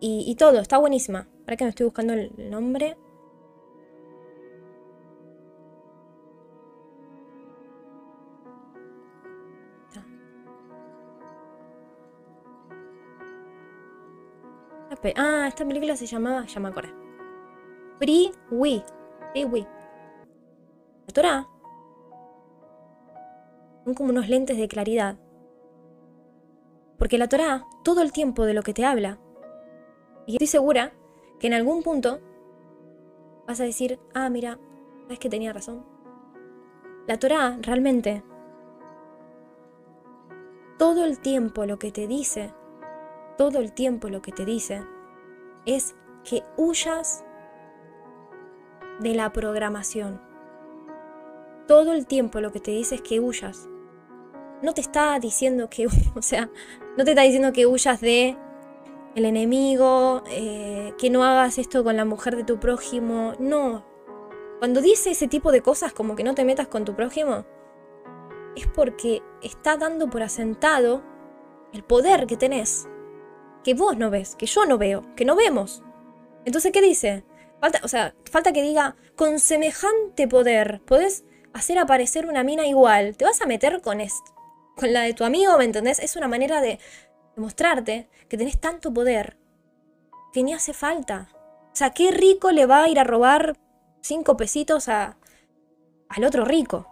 y, todo, está buenísima. Ahora que me estoy buscando el nombre. Ah, esta película se llamaba, ya me acordé. Free We. Free We. La Torah son como unos lentes de claridad. Porque la Torah, todo el tiempo de lo que te habla, y estoy segura que en algún punto vas a decir, ah, mira, sabes que tenía razón. La Torah realmente, todo el tiempo lo que te dice, todo el tiempo lo que te dice es que huyas de la programación. Todo el tiempo lo que te dice es que huyas. No te está diciendo que, o sea, no te está diciendo que huyas de el enemigo, eh, que no hagas esto con la mujer de tu prójimo. No. Cuando dice ese tipo de cosas como que no te metas con tu prójimo, es porque está dando por asentado el poder que tenés, que vos no ves, que yo no veo, que no vemos. Entonces, ¿qué dice? Falta, o sea, falta que diga, con semejante poder, podés hacer aparecer una mina igual. Te vas a meter con, esto, con la de tu amigo, ¿me entendés? Es una manera de, demostrarte que tenés tanto poder que ni hace falta. O sea, qué rico le va a ir a robar cinco pesitos a, al otro rico.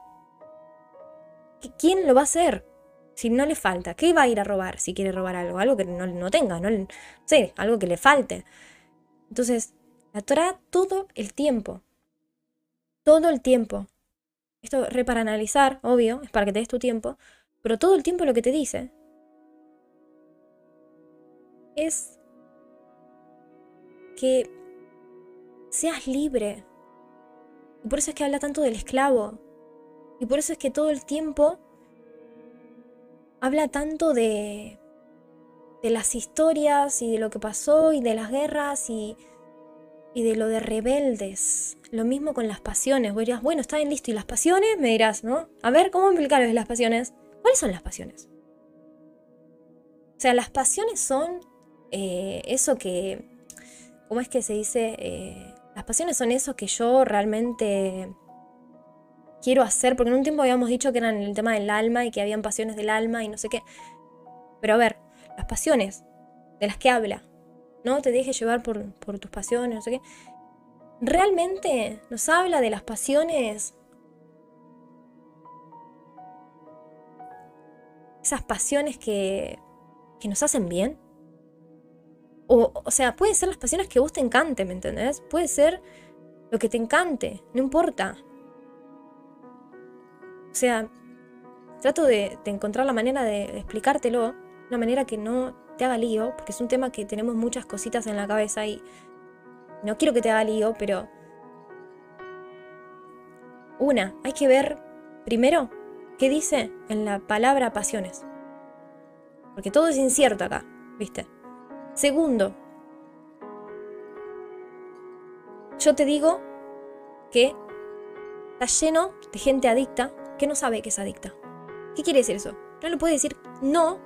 ¿Quién lo va a hacer? Si no le falta, ¿qué va a ir a robar si quiere robar algo? Algo que no, no tenga, no sé, algo que le falte. Entonces, la Torah todo el tiempo. Todo el tiempo. Esto re para analizar, obvio, es para que te des tu tiempo, pero todo el tiempo lo que te dice es que seas libre. Y por eso es que habla tanto del esclavo. Y por eso es que todo el tiempo habla tanto de, de las historias y de lo que pasó y de las guerras y, y de lo de rebeldes. Lo mismo con las pasiones. Vos dirás, bueno, está bien listo. ¿Y las pasiones? Me dirás, ¿no? A ver, ¿cómo explicarles las pasiones? ¿Cuáles son las pasiones? O sea, las pasiones son eh, eso que, ¿cómo es que se dice? Eh, las pasiones son eso que yo realmente quiero hacer, porque en un tiempo habíamos dicho que eran el tema del alma y que habían pasiones del alma y no sé qué. Pero a ver, las pasiones de las que habla, no te dejes llevar por, por tus pasiones, no sé qué. Realmente nos habla de las pasiones esas pasiones que, que nos hacen bien. O, o sea, puede ser las pasiones que vos te encante, ¿me entendés? Puede ser lo que te encante, no importa. O sea, trato de, encontrar la manera de, explicártelo, una manera que no te haga lío, porque es un tema que tenemos muchas cositas en la cabeza y no quiero que te haga lío, pero... Una, hay que ver primero qué dice en la palabra pasiones. Porque todo es incierto acá, ¿viste? Segundo, yo te digo que está lleno de gente adicta que no sabe que es adicta. ¿Qué quiere decir eso? No le puede decir no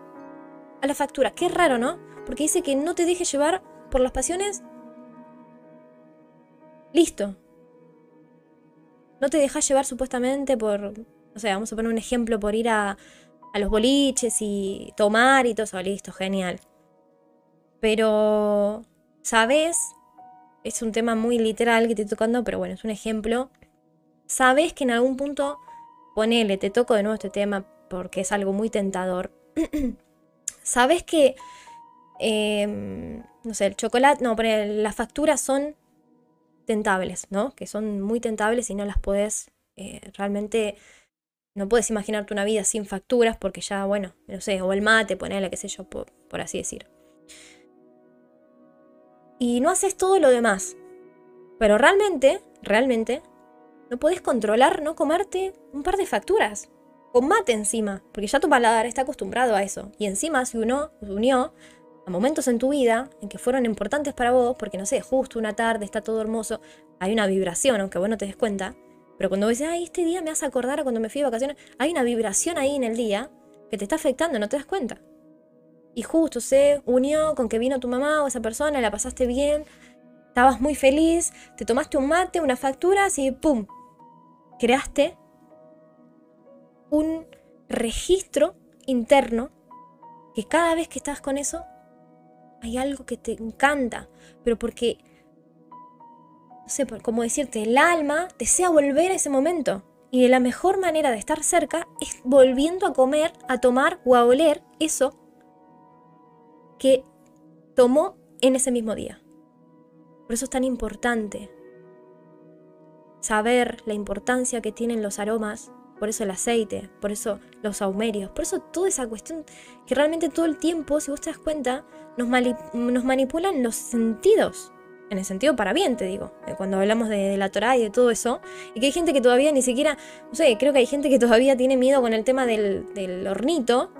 a la factura. Qué raro, ¿no? Porque dice que no te dejes llevar por las pasiones. Listo. No te dejas llevar supuestamente por, o sea, vamos a poner un ejemplo, por ir a, a los boliches y tomar y todo eso. Listo, genial. Pero, ¿sabes? Es un tema muy literal que te estoy tocando, pero bueno, es un ejemplo. ¿Sabes que en algún punto, ponele, te toco de nuevo este tema porque es algo muy tentador? ¿Sabes que, em, no sé, el chocolate, no, ponele, las facturas son tentables, ¿no? Que son muy tentables y no las puedes eh, realmente no puedes imaginarte una vida sin facturas porque ya, bueno, no sé, o el mate, ponele, qué sé yo, por así decir y no haces todo lo demás. Pero realmente, realmente, no podés controlar no comerte un par de facturas. Con mate encima, porque ya tu paladar está acostumbrado a eso. Y encima se, se unió a momentos en tu vida en que fueron importantes para vos, porque no sé, justo una tarde está todo hermoso, hay una vibración, aunque vos no te des cuenta. Pero cuando vos dices, ay, este día me hace acordar a cuando me fui de vacaciones, hay una vibración ahí en el día que te está afectando, no te das cuenta. Y justo se unió con que vino tu mamá o esa persona, la pasaste bien, estabas muy feliz, te tomaste un mate, unas facturas y ¡pum! Creaste un registro interno que cada vez que estás con eso hay algo que te encanta, pero porque, no sé cómo decirte, el alma desea volver a ese momento. Y la mejor manera de estar cerca es volviendo a comer, a tomar o a oler eso que tomó en ese mismo día. Por eso es tan importante saber la importancia que tienen los aromas, por eso el aceite, por eso los saumerios, por eso toda esa cuestión que realmente todo el tiempo, si vos te das cuenta, nos, manipulan los sentidos. En el sentido para bien, te digo, eh, cuando hablamos de, la Torah y de todo eso, y que hay gente que todavía ni siquiera, no sé, creo que hay gente que todavía tiene miedo con el tema del, del hornito,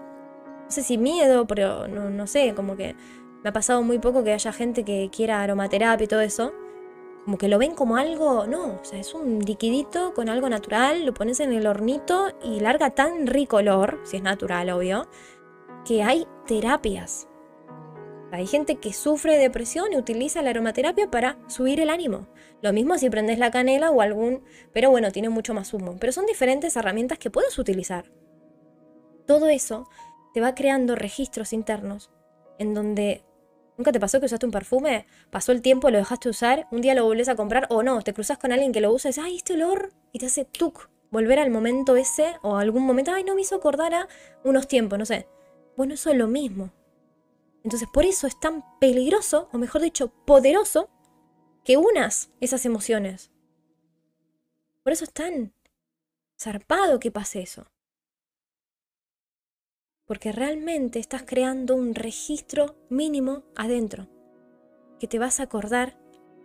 no sé si miedo, pero no, no sé, como que me ha pasado muy poco que haya gente que quiera aromaterapia y todo eso. Como que lo ven como algo, no, o sea, es un liquidito con algo natural, lo pones en el hornito y larga tan rico olor, si es natural, obvio, que hay terapias. Hay gente que sufre depresión y utiliza la aromaterapia para subir el ánimo. Lo mismo si prendes la canela o algún, pero bueno, tiene mucho más humo. Pero son diferentes herramientas que puedes utilizar. Todo eso te va creando registros internos en donde ¿Nunca te pasó que usaste un perfume? Pasó el tiempo, lo dejaste usar, un día lo volvés a comprar o no, te cruzas con alguien que lo usa y dices, ay, este olor, y te hace tuk, volver al momento ese o algún momento, ay, no me hizo acordar a unos tiempos, no sé. Bueno, eso es lo mismo. Entonces, por eso es tan peligroso, o mejor dicho, poderoso, que unas esas emociones. Por eso es tan zarpado que pase eso porque realmente estás creando un registro mínimo adentro, que te vas a acordar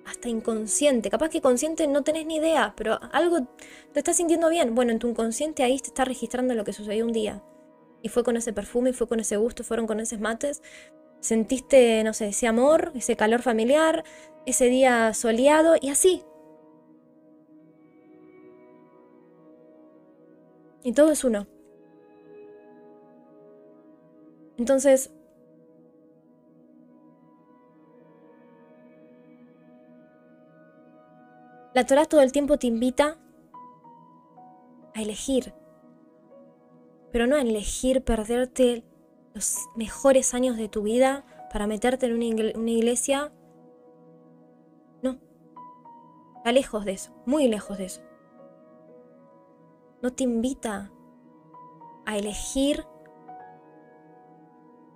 hasta inconsciente. Capaz que consciente no tenés ni idea, pero algo te estás sintiendo bien. Bueno, en tu inconsciente ahí te está registrando lo que sucedió un día. Y fue con ese perfume, y fue con ese gusto, fueron con esos mates. Sentiste, no sé, ese amor, ese calor familiar, ese día soleado y así. Y todo es uno. Entonces, la Torah todo el tiempo te invita a elegir, pero no a elegir perderte los mejores años de tu vida para meterte en una iglesia. No, está lejos de eso, muy lejos de eso. No te invita a elegir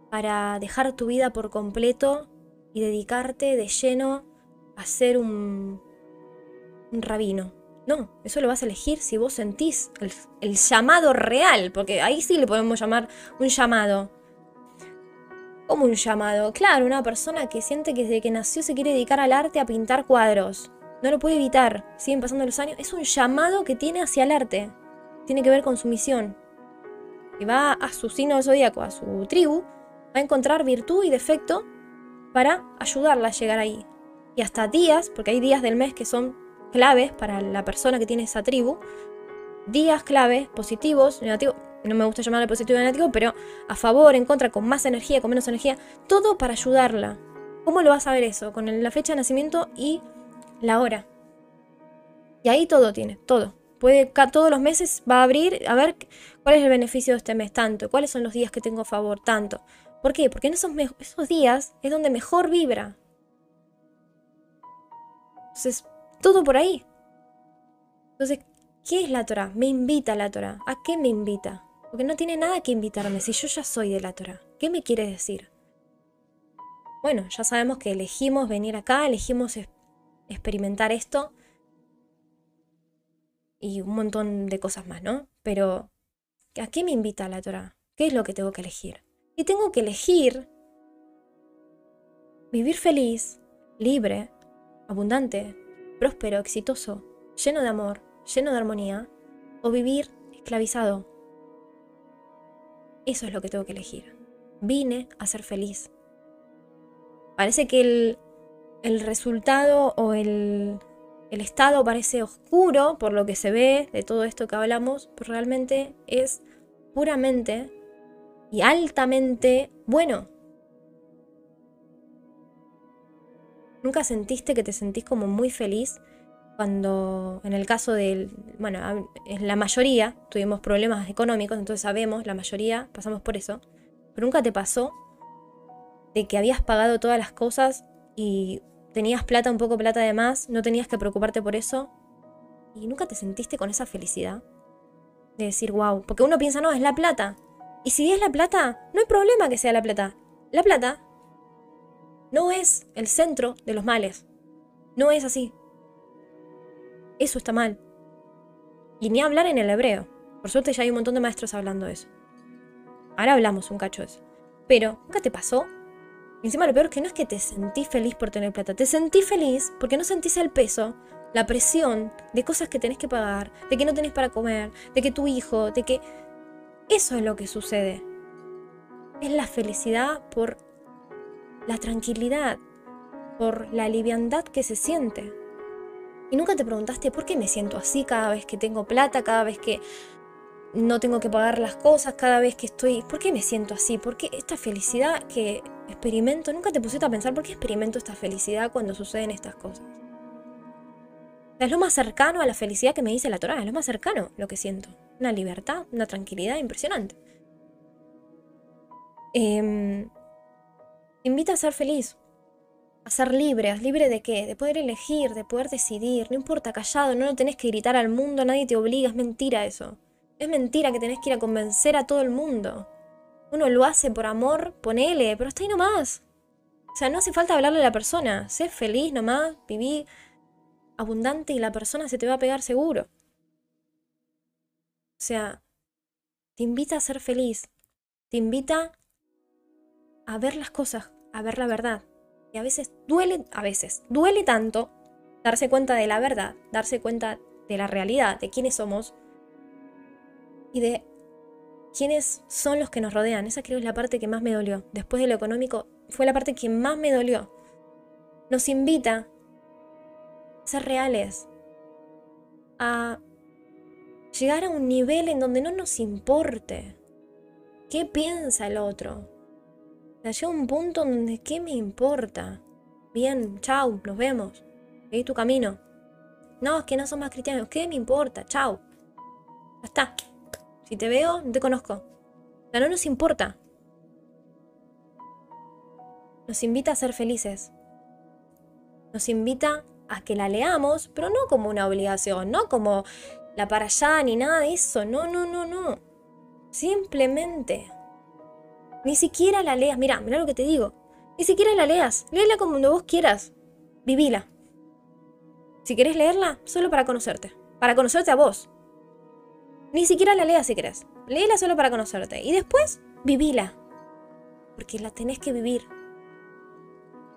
para dejar tu vida por completo y dedicarte de lleno a ser un, rabino. No, eso lo vas a elegir si vos sentís el, llamado real, porque ahí sí le podemos llamar un llamado. ¿Cómo un llamado? Claro, una persona que siente que desde que nació se quiere dedicar al arte, a pintar cuadros. No lo puede evitar, siguen pasando los años. Es un llamado que tiene hacia el arte. Tiene que ver con su misión. Y va a su signo zodíaco, a su tribu, a encontrar virtud y defecto para ayudarla a llegar ahí. Y hasta días, porque hay días del mes que son claves para la persona que tiene esa tribu, días claves, positivos, negativos, no me gusta llamarle positivo y negativo, pero a favor, en contra, con más energía, con menos energía, todo para ayudarla. ¿Cómo lo vas a ver eso? Con la fecha de nacimiento y la hora. Y ahí todo tiene, todo. Puede, todos los meses va a abrir a ver cuál es el beneficio de este mes, tanto, cuáles son los días que tengo a favor, tanto. ¿Por qué? Porque en esos, esos días es donde mejor vibra. Entonces, todo por ahí. Entonces, ¿qué es la Torah? Me invita la Torah. ¿A qué me invita? Porque no tiene nada que invitarme si yo ya soy de la Torah. ¿Qué me quiere decir? Bueno, ya sabemos que elegimos venir acá, elegimos experimentar esto y un montón de cosas más, ¿no? Pero, ¿a qué me invita la Torah? ¿Qué es lo que tengo que elegir? Y tengo que elegir vivir feliz, libre, abundante, próspero, exitoso, lleno de amor, lleno de armonía, o vivir esclavizado. Eso es lo que tengo que elegir. Vine a ser feliz. Parece que el, el resultado o el, el estado parece oscuro por lo que se ve de todo esto que hablamos, pero realmente es puramente y altamente bueno. ¿Nunca sentiste que te sentís como muy feliz cuando, en el caso del, bueno, en la mayoría tuvimos problemas económicos, entonces sabemos, la mayoría pasamos por eso, pero nunca te pasó de que habías pagado todas las cosas y tenías plata, un poco plata de más, no tenías que preocuparte por eso y nunca te sentiste con esa felicidad de decir, wow, porque uno piensa, no, es la plata, y si es la plata, no hay problema que sea la plata. La plata no es el centro de los males. No es así. Eso está mal. Y ni hablar en el hebreo. Por suerte ya hay un montón de maestros hablando de eso. Ahora hablamos un cacho de eso. Pero, ¿nunca te pasó? Y encima lo peor es que no es que te sentís feliz por tener plata. Te sentís feliz porque no sentís el peso, la presión de cosas que tenés que pagar, de que no tenés para comer, de que tu hijo, de que... Eso es lo que sucede. Es la felicidad por la tranquilidad, por la liviandad que se siente. Y nunca te preguntaste por qué me siento así cada vez que tengo plata, cada vez que no tengo que pagar las cosas, cada vez que estoy... ¿Por qué me siento así? ¿Por qué esta felicidad que experimento? Nunca te pusiste a pensar por qué experimento esta felicidad cuando suceden estas cosas. Es lo más cercano a la felicidad que me dice la Torah, es lo más cercano lo que siento. Una libertad, una tranquilidad impresionante. Eh, invita a ser feliz, a ser libre. libre de qué? De poder elegir, de poder decidir. No importa, callado, no lo tenés que gritar al mundo, nadie te obliga, es mentira eso. Es mentira que tenés que ir a convencer a todo el mundo. Uno lo hace por amor, ponele, pero está ahí nomás. O sea, no hace falta hablarle a la persona. Sé feliz nomás, viví abundante y la persona se te va a pegar seguro. O sea, te invita a ser feliz. Te invita a ver las cosas, a ver la verdad. Y a veces duele, a veces duele tanto darse cuenta de la verdad, darse cuenta de la realidad, de quiénes somos y de quiénes son los que nos rodean. Esa creo es la parte que más me dolió. Después de lo económico, fue la parte que más me dolió. Nos invita ser reales, a llegar a un nivel en donde no nos importe qué piensa el otro, Llegó un punto donde, ¿qué me importa? Bien, chau, nos vemos. Seguí tu camino. No, es que no son más cristianos. ¿Qué me importa? Chau. Ya está. Si te veo, no te conozco. O sea, no nos importa. Nos invita a ser felices. Nos invita a que la leamos, pero no como una obligación, no como la para allá ni nada de eso. No, no, no, no. Simplemente ni siquiera la leas. Mira, mira lo que te digo. Ni siquiera la leas. Léela como vos quieras. Vivila. Si querés leerla, solo para conocerte. Para conocerte a vos. Ni siquiera la leas si querés. Léela solo para conocerte. Y después, vivila. Porque la tenés que vivir.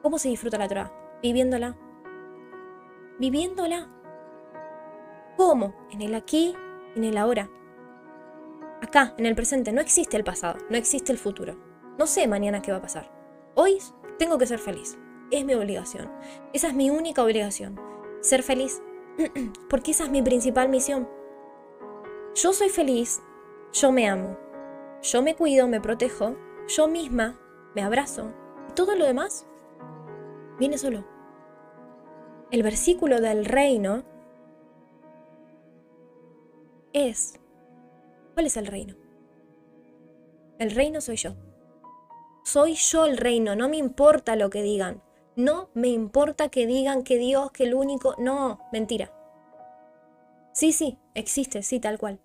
¿Cómo se disfruta la Torah? Viviéndola. Viviéndola. ¿Cómo? En el aquí, en el ahora acá, en el presente. No existe el pasado, no existe el futuro. No sé mañana qué va a pasar. Hoy tengo que ser feliz. Es mi obligación. Esa es mi única obligación. Ser feliz. Porque esa es mi principal misión. Yo soy feliz, yo me amo. Yo me cuido, me protejo, yo misma me abrazo. Y todo lo demás viene solo. El versículo del reino es ¿Cuál es el reino? El reino soy yo. Soy yo el reino, no me importa lo que digan. No me importa que digan que Dios, que el único... No, mentira. Sí, sí, existe, sí, tal cual.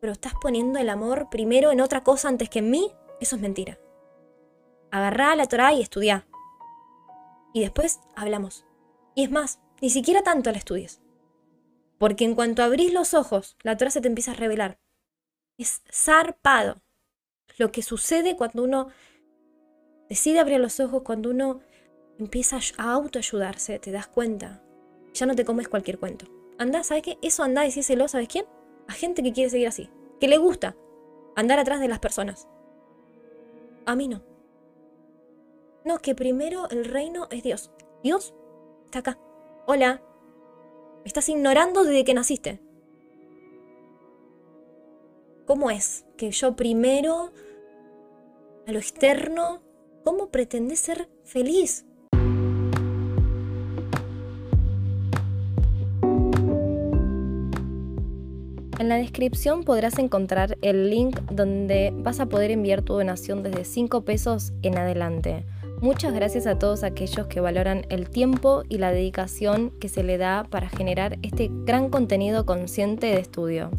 Pero estás poniendo el amor primero en otra cosa antes que en mí, eso es mentira. Agarrá la Torah y estudia. Y después hablamos. Y es más, ni siquiera tanto la estudies. Porque en cuanto abrís los ojos, la Torah se te empieza a revelar. Es zarpado. Lo que sucede cuando uno decide abrir los ojos, cuando uno empieza a autoayudarse, te das cuenta. Ya no te comes cualquier cuento. Anda, ¿sabes qué? Eso anda y decíselo, ¿sabes quién? A gente que quiere seguir así. Que le gusta andar atrás de las personas. A mí no. No, que primero el reino es Dios. Dios acá. Hola. Me estás ignorando desde que naciste. ¿Cómo es que yo primero, a lo externo, cómo pretendés ser feliz? En la descripción podrás encontrar el link donde vas a poder enviar tu donación desde 5 pesos en adelante. Muchas gracias a todos aquellos que valoran el tiempo y la dedicación que se le da para generar este gran contenido consciente de estudio.